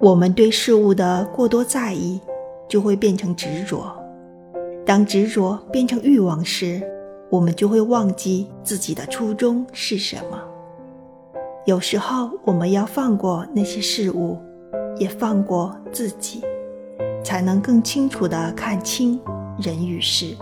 我们对事物的过多在意，就会变成执着。当执着变成欲望时，我们就会忘记自己的初衷是什么。有时候，我们要放过那些事物，也放过自己，才能更清楚地看清人与事。